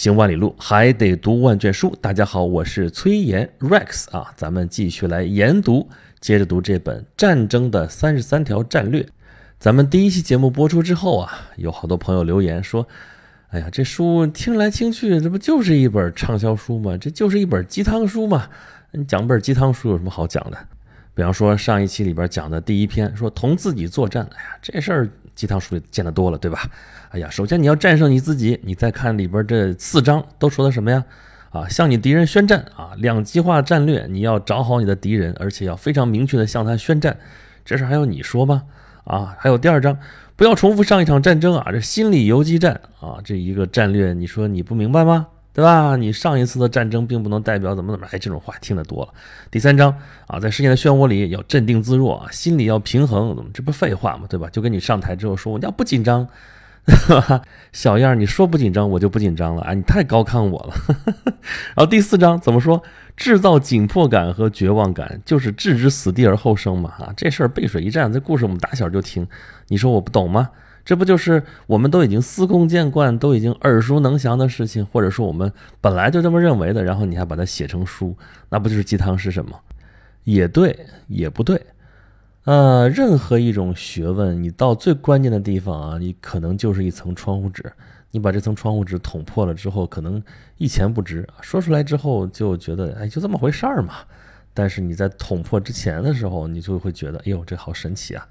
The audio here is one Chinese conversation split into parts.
行万里路，还得读万卷书。大家好，我是崔岩 Rex 啊，咱们继续来研读，接着读这本《战争的三十三条战略》。咱们第一期节目播出之后啊，有好多朋友留言说：“哎呀，这书听来听去，这不就是一本畅销书吗？这就是一本鸡汤书嘛？你讲本鸡汤书有什么好讲的？比方说上一期里边讲的第一篇，说同自己作战。哎呀，这事儿鸡汤书里见得多了，对吧？哎呀，首先你要战胜你自己。你再看里边这四章都说的什么呀？啊，向你敌人宣战啊，两极化战略，你要找好你的敌人，而且要非常明确的向他宣战。这事还要你说吗？”啊，还有第二章，不要重复上一场战争啊！这心理游击战啊，这一个战略，你说你不明白吗？对吧？你上一次的战争并不能代表怎么怎么，哎，这种话听得多了。第三章啊，在事件的漩涡里要镇定自若啊，心里要平衡，怎么这不废话吗？对吧？就跟你上台之后说，我要不紧张。小样儿，你说不紧张，我就不紧张了啊！你太高看我了。然后第四章怎么说？制造紧迫感和绝望感，就是置之死地而后生嘛！啊，这事儿背水一战，这故事我们打小就听。你说我不懂吗？这不就是我们都已经司空见惯、都已经耳熟能详的事情，或者说我们本来就这么认为的，然后你还把它写成书，那不就是鸡汤是什么？也对，也不对。呃，任何一种学问，你到最关键的地方啊，你可能就是一层窗户纸。你把这层窗户纸捅破了之后，可能一钱不值。说出来之后就觉得，哎，就这么回事儿嘛。但是你在捅破之前的时候，你就会觉得，哎呦，这好神奇啊。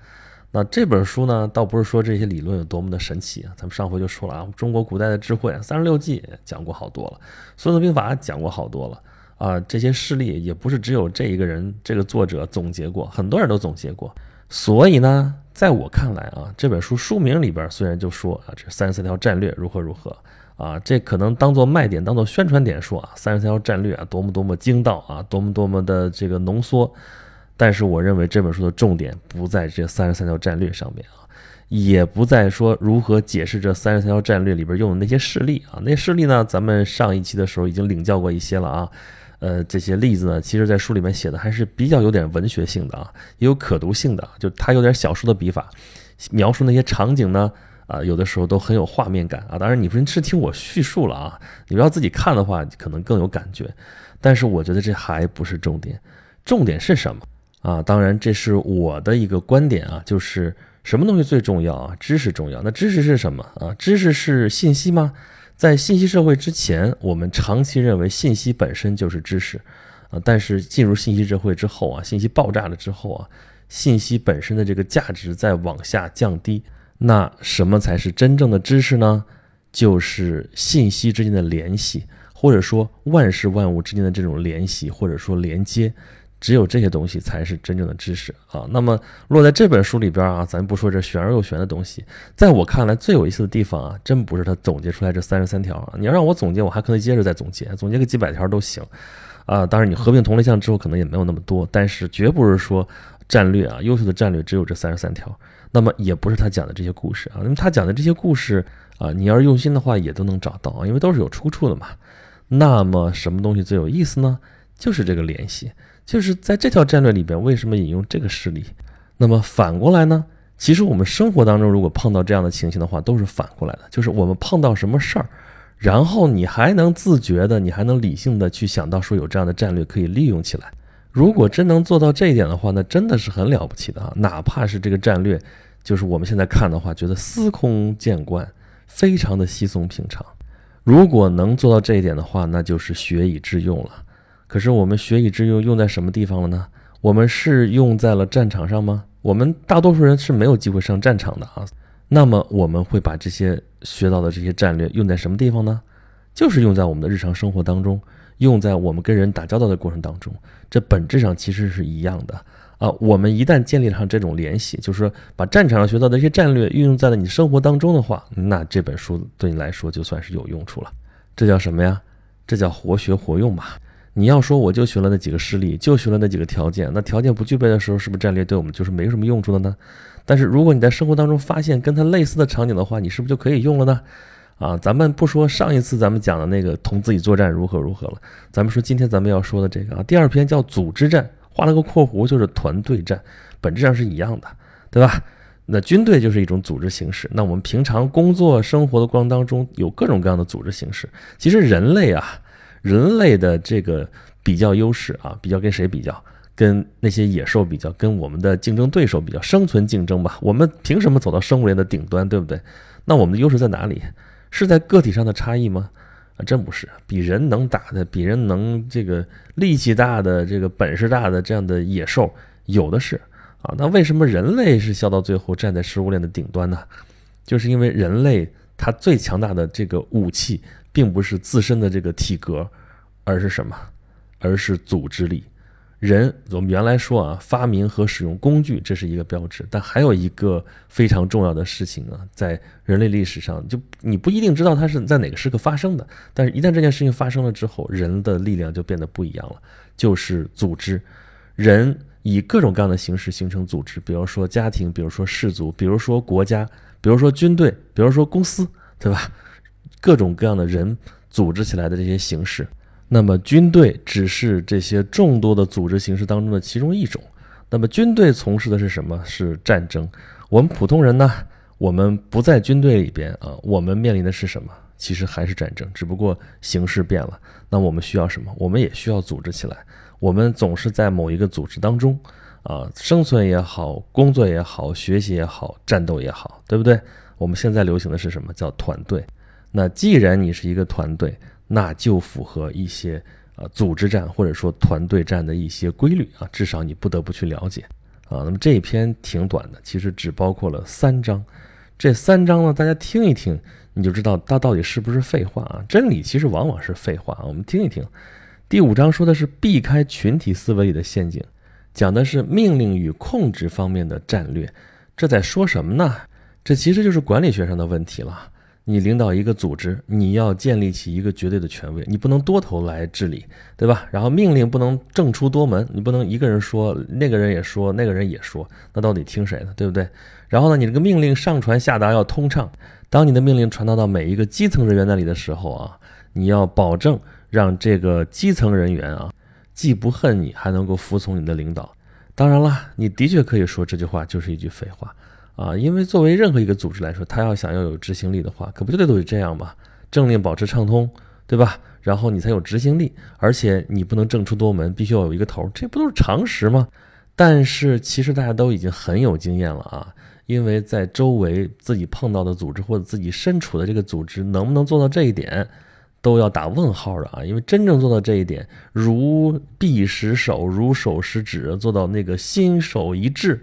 那这本书呢，倒不是说这些理论有多么的神奇啊。咱们上回就说了啊，中国古代的智慧，三十六计讲过好多了，孙子兵法讲过好多了。啊，这些事例也不是只有这一个人，这个作者总结过，很多人都总结过。所以呢，在我看来啊，这本书书名里边虽然就说啊，这三十三条战略如何如何啊，这可能当做卖点，当做宣传点说啊，三十三条战略啊，多么多么精到啊，多么多么的这个浓缩。但是我认为这本书的重点不在这三十三条战略上面啊，也不在说如何解释这三十三条战略里边用的那些事例啊，那些事例呢，咱们上一期的时候已经领教过一些了啊。呃，这些例子呢，其实，在书里面写的还是比较有点文学性的啊，也有可读性的，就它有点小说的笔法，描述那些场景呢，啊，有的时候都很有画面感啊。当然，你不是听我叙述了啊，你要自己看的话，可能更有感觉。但是，我觉得这还不是重点，重点是什么啊？当然，这是我的一个观点啊，就是什么东西最重要啊？知识重要。那知识是什么啊？知识是信息吗？在信息社会之前，我们长期认为信息本身就是知识，啊，但是进入信息社会之后啊，信息爆炸了之后啊，信息本身的这个价值在往下降低。那什么才是真正的知识呢？就是信息之间的联系，或者说万事万物之间的这种联系，或者说连接。只有这些东西才是真正的知识啊！那么落在这本书里边啊，咱不说这玄而又玄的东西，在我看来最有意思的地方啊，真不是他总结出来这三十三条啊！你要让我总结，我还可以接着再总结，总结个几百条都行啊！当然，你合并同类项之后，可能也没有那么多，但是绝不是说战略啊，优秀的战略只有这三十三条。那么也不是他讲的这些故事啊，那么他讲的这些故事啊，你要是用心的话，也都能找到啊，因为都是有出处的嘛。那么什么东西最有意思呢？就是这个联系。就是在这条战略里边，为什么引用这个事例？那么反过来呢？其实我们生活当中如果碰到这样的情形的话，都是反过来的。就是我们碰到什么事儿，然后你还能自觉的，你还能理性的去想到说有这样的战略可以利用起来。如果真能做到这一点的话，那真的是很了不起的啊！哪怕是这个战略，就是我们现在看的话，觉得司空见惯，非常的稀松平常。如果能做到这一点的话，那就是学以致用了。可是我们学以致用用在什么地方了呢？我们是用在了战场上吗？我们大多数人是没有机会上战场的啊。那么我们会把这些学到的这些战略用在什么地方呢？就是用在我们的日常生活当中，用在我们跟人打交道的过程当中。这本质上其实是一样的啊。我们一旦建立上这种联系，就是说把战场上学到的一些战略运用在了你生活当中的话，那这本书对你来说就算是有用处了。这叫什么呀？这叫活学活用嘛。你要说我就学了那几个事例，就学了那几个条件，那条件不具备的时候，是不是战略对我们就是没什么用处的呢？但是如果你在生活当中发现跟它类似的场景的话，你是不是就可以用了呢？啊，咱们不说上一次咱们讲的那个同自己作战如何如何了，咱们说今天咱们要说的这个啊，第二篇叫组织战，画了个括弧就是团队战，本质上是一样的，对吧？那军队就是一种组织形式。那我们平常工作生活的过程当中，有各种各样的组织形式。其实人类啊，人类的这个比较优势啊，比较跟谁比较？跟那些野兽比较，跟我们的竞争对手比较，生存竞争吧。我们凭什么走到生物链的顶端，对不对？那我们的优势在哪里？是在个体上的差异吗？啊，真不是。比人能打的，比人能这个力气大的，这个本事大的这样的野兽有的是。啊，那为什么人类是笑到最后站在食物链的顶端呢？就是因为人类它最强大的这个武器，并不是自身的这个体格，而是什么？而是组织力。人，我们原来说啊，发明和使用工具，这是一个标志。但还有一个非常重要的事情啊，在人类历史上，就你不一定知道它是在哪个时刻发生的，但是一旦这件事情发生了之后，人的力量就变得不一样了，就是组织。人。以各种各样的形式形成组织，比如说家庭，比如说氏族，比如说国家，比如说军队，比如说公司，对吧？各种各样的人组织起来的这些形式，那么军队只是这些众多的组织形式当中的其中一种。那么军队从事的是什么？是战争。我们普通人呢？我们不在军队里边啊，我们面临的是什么？其实还是战争，只不过形式变了。那我们需要什么？我们也需要组织起来。我们总是在某一个组织当中，啊，生存也好，工作也好，学习也好，战斗也好，对不对？我们现在流行的是什么叫团队？那既然你是一个团队，那就符合一些啊组织战或者说团队战的一些规律啊，至少你不得不去了解啊。那么这一篇挺短的，其实只包括了三章，这三章呢，大家听一听，你就知道它到底是不是废话啊？真理其实往往是废话啊，我们听一听。第五章说的是避开群体思维里的陷阱，讲的是命令与控制方面的战略。这在说什么呢？这其实就是管理学上的问题了。你领导一个组织，你要建立起一个绝对的权威，你不能多头来治理，对吧？然后命令不能正出多门，你不能一个人说，那个人也说，那个人也说，那到底听谁的，对不对？然后呢，你这个命令上传下达要通畅。当你的命令传达到每一个基层人员那里的时候啊，你要保证。让这个基层人员啊，既不恨你，还能够服从你的领导。当然了，你的确可以说这句话就是一句废话啊，因为作为任何一个组织来说，他要想要有执行力的话，可不就得都是这样吗？政令保持畅通，对吧？然后你才有执行力，而且你不能政出多门，必须要有一个头，这不都是常识吗？但是其实大家都已经很有经验了啊，因为在周围自己碰到的组织或者自己身处的这个组织，能不能做到这一点？都要打问号的啊，因为真正做到这一点，如臂使手，如手使指，做到那个心手一致，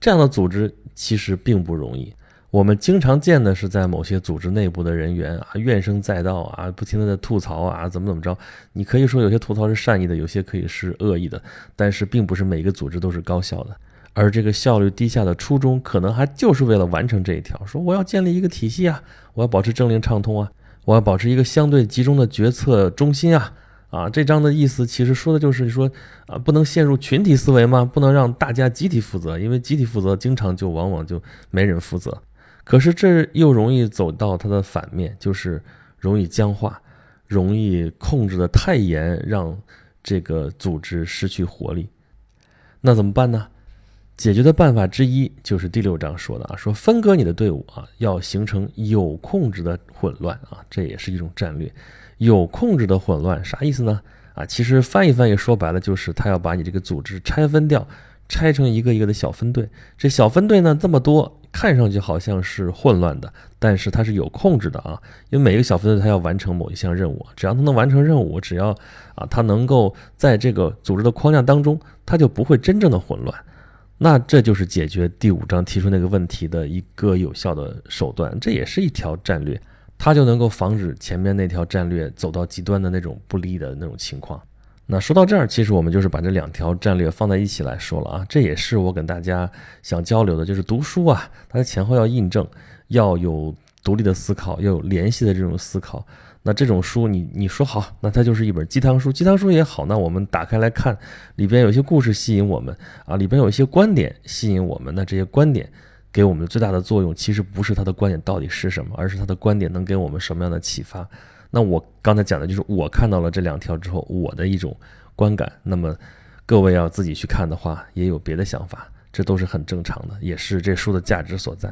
这样的组织其实并不容易。我们经常见的是在某些组织内部的人员啊，怨声载道啊，不停的在吐槽啊，怎么怎么着。你可以说有些吐槽是善意的，有些可以是恶意的，但是并不是每个组织都是高效的。而这个效率低下的初衷，可能还就是为了完成这一条，说我要建立一个体系啊，我要保持政令畅通啊。我要保持一个相对集中的决策中心啊啊！这章的意思其实说的就是说啊，不能陷入群体思维吗？不能让大家集体负责，因为集体负责经常就往往就没人负责。可是这又容易走到它的反面，就是容易僵化，容易控制的太严，让这个组织失去活力。那怎么办呢？解决的办法之一就是第六章说的啊，说分割你的队伍啊，要形成有控制的混乱啊，这也是一种战略。有控制的混乱啥意思呢？啊，其实翻译翻译说白了就是他要把你这个组织拆分掉，拆成一个一个的小分队。这小分队呢这么多，看上去好像是混乱的，但是它是有控制的啊，因为每一个小分队它要完成某一项任务，只要它能完成任务，只要啊它能够在这个组织的框架当中，它就不会真正的混乱。那这就是解决第五章提出那个问题的一个有效的手段，这也是一条战略，它就能够防止前面那条战略走到极端的那种不利的那种情况。那说到这儿，其实我们就是把这两条战略放在一起来说了啊，这也是我跟大家想交流的，就是读书啊，它的前后要印证，要有独立的思考，要有联系的这种思考。那这种书，你你说好，那它就是一本鸡汤书。鸡汤书也好，那我们打开来看，里边有些故事吸引我们啊，里边有一些观点吸引我们。那这些观点给我们的最大的作用，其实不是他的观点到底是什么，而是他的观点能给我们什么样的启发。那我刚才讲的就是我看到了这两条之后，我的一种观感。那么各位要自己去看的话，也有别的想法。这都是很正常的，也是这书的价值所在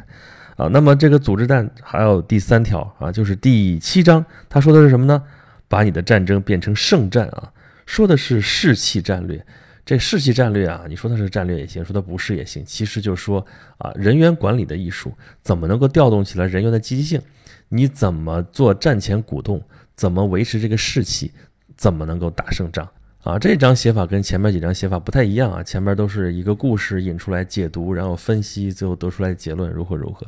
啊。那么这个组织战还有第三条啊，就是第七章，他说的是什么呢？把你的战争变成圣战啊，说的是士气战略。这士气战略啊，你说它是战略也行，说它不是也行，其实就是说啊，人员管理的艺术，怎么能够调动起来人员的积极性？你怎么做战前鼓动？怎么维持这个士气？怎么能够打胜仗？啊，这张写法跟前面几张写法不太一样啊，前面都是一个故事引出来解读，然后分析，最后得出来结论如何如何，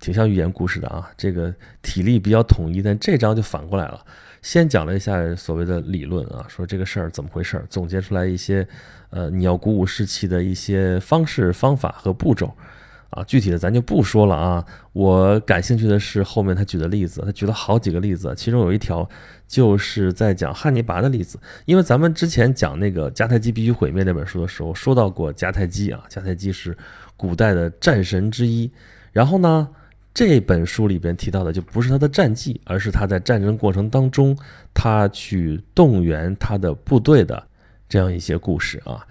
挺像寓言故事的啊。这个体力比较统一，但这张就反过来了。先讲了一下所谓的理论啊，说这个事儿怎么回事儿，总结出来一些，呃，你要鼓舞士气的一些方式、方法和步骤，啊，具体的咱就不说了啊。我感兴趣的是后面他举的例子，他举了好几个例子，其中有一条就是在讲汉尼拔的例子，因为咱们之前讲那个迦太基必须毁灭那本书的时候，说到过迦太基啊，迦太基是古代的战神之一，然后呢。这本书里边提到的就不是他的战绩，而是他在战争过程当中，他去动员他的部队的这样一些故事啊。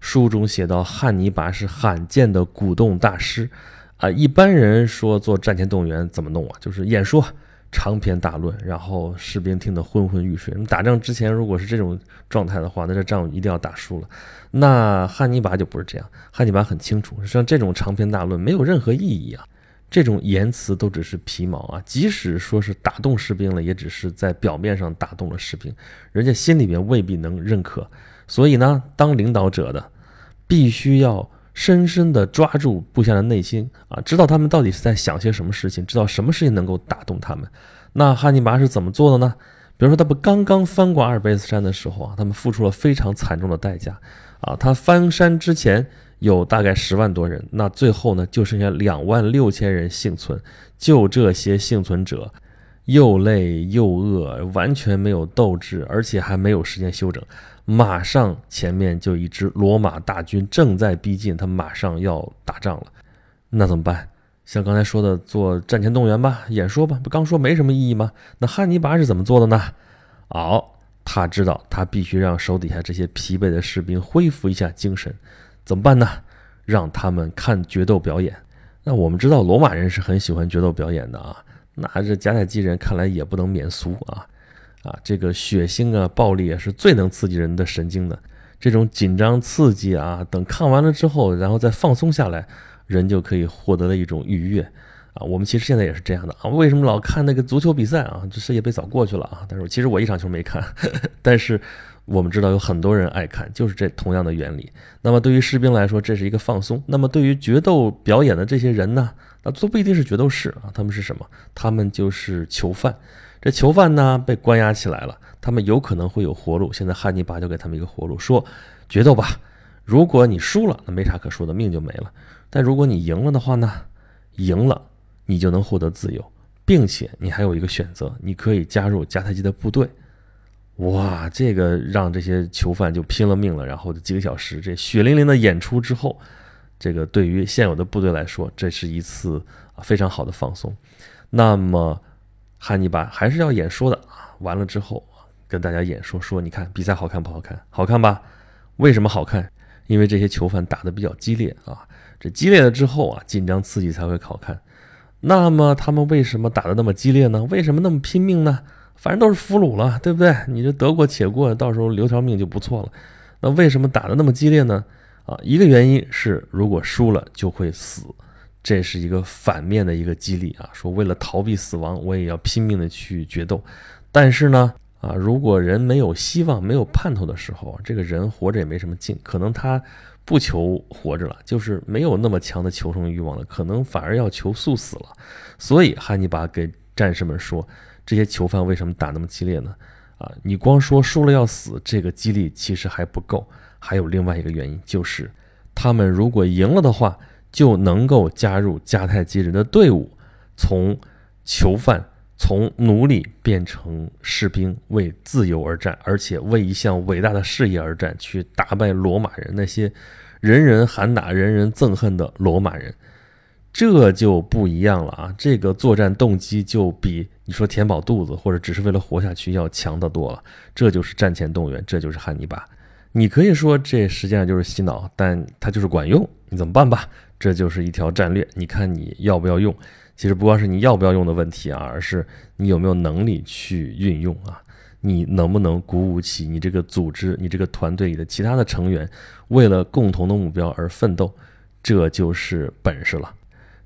书中写到，汉尼拔是罕见的鼓动大师啊。一般人说做战前动员怎么弄啊？就是演说长篇大论，然后士兵听得昏昏欲睡。打仗之前如果是这种状态的话，那这仗一定要打输了。那汉尼拔就不是这样，汉尼拔很清楚，像这种长篇大论没有任何意义啊。这种言辞都只是皮毛啊！即使说是打动士兵了，也只是在表面上打动了士兵，人家心里边未必能认可。所以呢，当领导者的必须要深深地抓住部下的内心啊，知道他们到底是在想些什么事情，知道什么事情能够打动他们。那汉尼拔是怎么做的呢？比如说，他不刚刚翻过阿尔卑斯山的时候啊，他们付出了非常惨重的代价啊。他翻山之前。有大概十万多人，那最后呢，就剩下两万六千人幸存。就这些幸存者，又累又饿，完全没有斗志，而且还没有时间休整。马上前面就一支罗马大军正在逼近，他马上要打仗了。那怎么办？像刚才说的，做战前动员吧，演说吧，不刚说没什么意义吗？那汉尼拔是怎么做的呢？哦，他知道他必须让手底下这些疲惫的士兵恢复一下精神。怎么办呢？让他们看决斗表演。那我们知道罗马人是很喜欢决斗表演的啊。那这迦太基人看来也不能免俗啊啊！这个血腥啊、暴力啊，是最能刺激人的神经的。这种紧张刺激啊，等看完了之后，然后再放松下来，人就可以获得了一种愉悦啊。我们其实现在也是这样的啊。为什么老看那个足球比赛啊？这世界杯早过去了啊。但是其实我一场球没看，但是。我们知道有很多人爱看，就是这同样的原理。那么对于士兵来说，这是一个放松；那么对于决斗表演的这些人呢，那都不一定是决斗士啊，他们是什么？他们就是囚犯。这囚犯呢被关押起来了，他们有可能会有活路。现在汉尼拔就给他们一个活路，说决斗吧。如果你输了，那没啥可说的，命就没了；但如果你赢了的话呢，赢了你就能获得自由，并且你还有一个选择，你可以加入迦太基的部队。哇，这个让这些囚犯就拼了命了，然后几个小时这血淋淋的演出之后，这个对于现有的部队来说，这是一次非常好的放松。那么汉尼拔还是要演说的啊，完了之后跟大家演说说，你看比赛好看不好看？好看吧？为什么好看？因为这些囚犯打得比较激烈啊，这激烈了之后啊，紧张刺激才会好看。那么他们为什么打得那么激烈呢？为什么那么拼命呢？反正都是俘虏了，对不对？你这得过且过，到时候留条命就不错了。那为什么打得那么激烈呢？啊，一个原因是如果输了就会死，这是一个反面的一个激励啊。说为了逃避死亡，我也要拼命的去决斗。但是呢，啊，如果人没有希望、没有盼头的时候，这个人活着也没什么劲，可能他不求活着了，就是没有那么强的求生欲望了，可能反而要求速死了。所以汉尼拔给战士们说。这些囚犯为什么打那么激烈呢？啊，你光说输了要死，这个激励其实还不够。还有另外一个原因，就是他们如果赢了的话，就能够加入迦太基人的队伍，从囚犯、从奴隶变成士兵，为自由而战，而且为一项伟大的事业而战，去打败罗马人那些人人喊打、人人憎恨的罗马人。这就不一样了啊！这个作战动机就比你说填饱肚子或者只是为了活下去要强得多了。这就是战前动员，这就是汉尼拔。你可以说这实际上就是洗脑，但它就是管用，你怎么办吧？这就是一条战略，你看你要不要用？其实不光是你要不要用的问题啊，而是你有没有能力去运用啊？你能不能鼓舞起你这个组织、你这个团队里的其他的成员，为了共同的目标而奋斗？这就是本事了。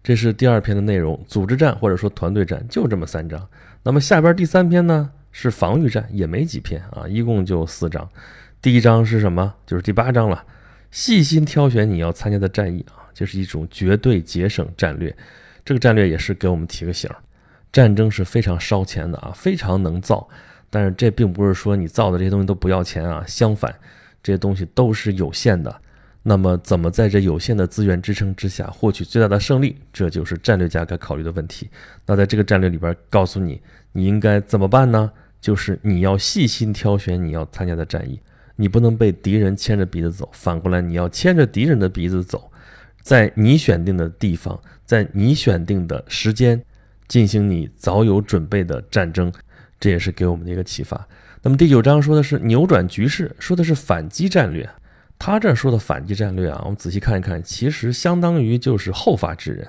这是第二篇的内容，组织战或者说团队战，就这么三章。那么下边第三篇呢，是防御战，也没几篇啊，一共就四章。第一章是什么？就是第八章了，细心挑选你要参加的战役啊，这是一种绝对节省战略。这个战略也是给我们提个醒：战争是非常烧钱的啊，非常能造。但是这并不是说你造的这些东西都不要钱啊，相反，这些东西都是有限的。那么，怎么在这有限的资源支撑之下获取最大的胜利？这就是战略家该考虑的问题。那在这个战略里边，告诉你你应该怎么办呢？就是你要细心挑选你要参加的战役，你不能被敌人牵着鼻子走，反过来你要牵着敌人的鼻子走，在你选定的地方，在你选定的时间，进行你早有准备的战争。这也是给我们的一个启发。那么第九章说的是扭转局势，说的是反击战略。他这说的反击战略啊，我们仔细看一看，其实相当于就是后发制人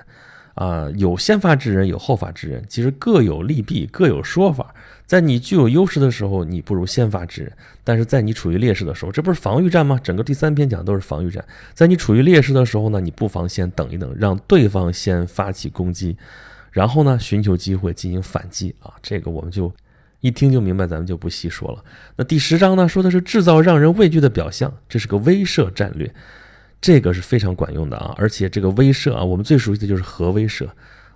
啊，有先发制人，有后发制人，其实各有利弊，各有说法。在你具有优势的时候，你不如先发制人；但是在你处于劣势的时候，这不是防御战吗？整个第三篇讲的都是防御战。在你处于劣势的时候呢，你不妨先等一等，让对方先发起攻击，然后呢，寻求机会进行反击啊。这个我们就。一听就明白，咱们就不细说了。那第十章呢，说的是制造让人畏惧的表象，这是个威慑战略，这个是非常管用的啊。而且这个威慑啊，我们最熟悉的就是核威慑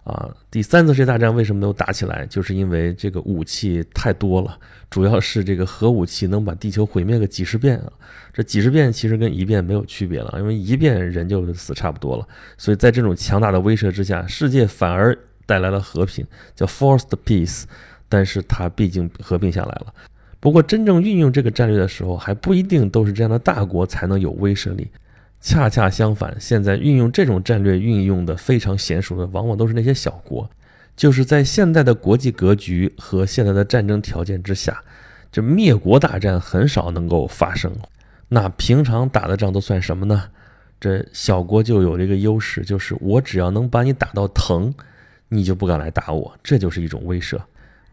啊。第三次世界大战为什么没有打起来？就是因为这个武器太多了，主要是这个核武器能把地球毁灭个几十遍啊。这几十遍其实跟一遍没有区别了，因为一遍人就死差不多了。所以在这种强大的威慑之下，世界反而带来了和平，叫 forced peace。但是它毕竟合并下来了。不过，真正运用这个战略的时候，还不一定都是这样的大国才能有威慑力。恰恰相反，现在运用这种战略运用的非常娴熟的，往往都是那些小国。就是在现代的国际格局和现在的战争条件之下，这灭国大战很少能够发生。那平常打的仗都算什么呢？这小国就有这个优势，就是我只要能把你打到疼，你就不敢来打我，这就是一种威慑。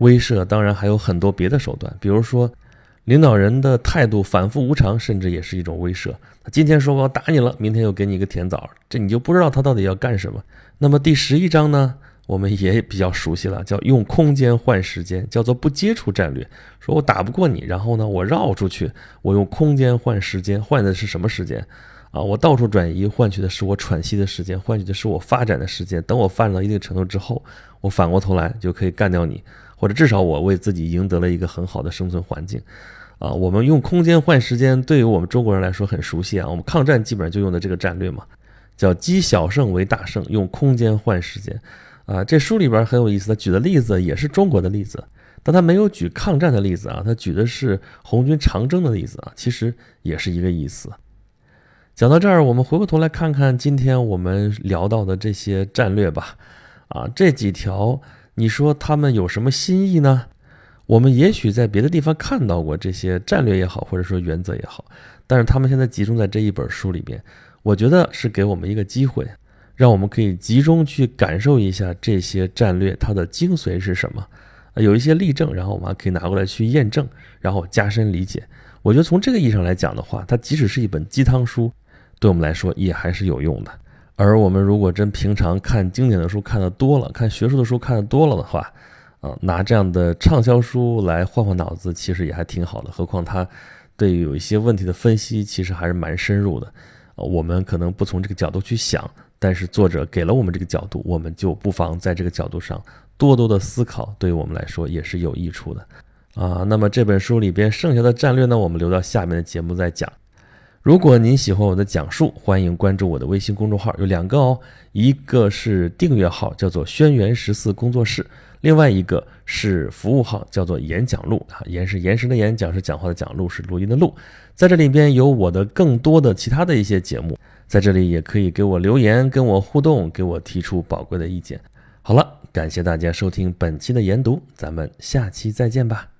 威慑当然还有很多别的手段，比如说领导人的态度反复无常，甚至也是一种威慑。他今天说我要打你了，明天又给你一个甜枣，这你就不知道他到底要干什么。那么第十一章呢，我们也比较熟悉了，叫用空间换时间，叫做不接触战略。说我打不过你，然后呢，我绕出去，我用空间换时间，换的是什么时间？啊，我到处转移，换取的是我喘息的时间，换取的是我发展的时间。等我发展到一定程度之后，我反过头来就可以干掉你。或者至少我为自己赢得了一个很好的生存环境，啊，我们用空间换时间，对于我们中国人来说很熟悉啊。我们抗战基本上就用的这个战略嘛，叫积小胜为大胜，用空间换时间，啊，这书里边很有意思，他举的例子也是中国的例子，但他没有举抗战的例子啊，他举的是红军长征的例子啊，其实也是一个意思。讲到这儿，我们回过头来看看今天我们聊到的这些战略吧，啊，这几条。你说他们有什么新意呢？我们也许在别的地方看到过这些战略也好，或者说原则也好，但是他们现在集中在这一本书里边，我觉得是给我们一个机会，让我们可以集中去感受一下这些战略它的精髓是什么，有一些例证，然后我们还可以拿过来去验证，然后加深理解。我觉得从这个意义上来讲的话，它即使是一本鸡汤书，对我们来说也还是有用的。而我们如果真平常看经典的书看的多了，看学术的书看的多了的话，啊，拿这样的畅销书来换换脑子，其实也还挺好的。何况他对于有一些问题的分析，其实还是蛮深入的。我们可能不从这个角度去想，但是作者给了我们这个角度，我们就不妨在这个角度上多多的思考，对于我们来说也是有益处的。啊，那么这本书里边剩下的战略呢，我们留到下面的节目再讲。如果您喜欢我的讲述，欢迎关注我的微信公众号，有两个哦，一个是订阅号，叫做“轩辕十四工作室”，另外一个是服务号，叫做“演讲录”啊，言是言时的演，讲是讲话的讲，录是录音的录，在这里边有我的更多的其他的一些节目，在这里也可以给我留言，跟我互动，给我提出宝贵的意见。好了，感谢大家收听本期的研读，咱们下期再见吧。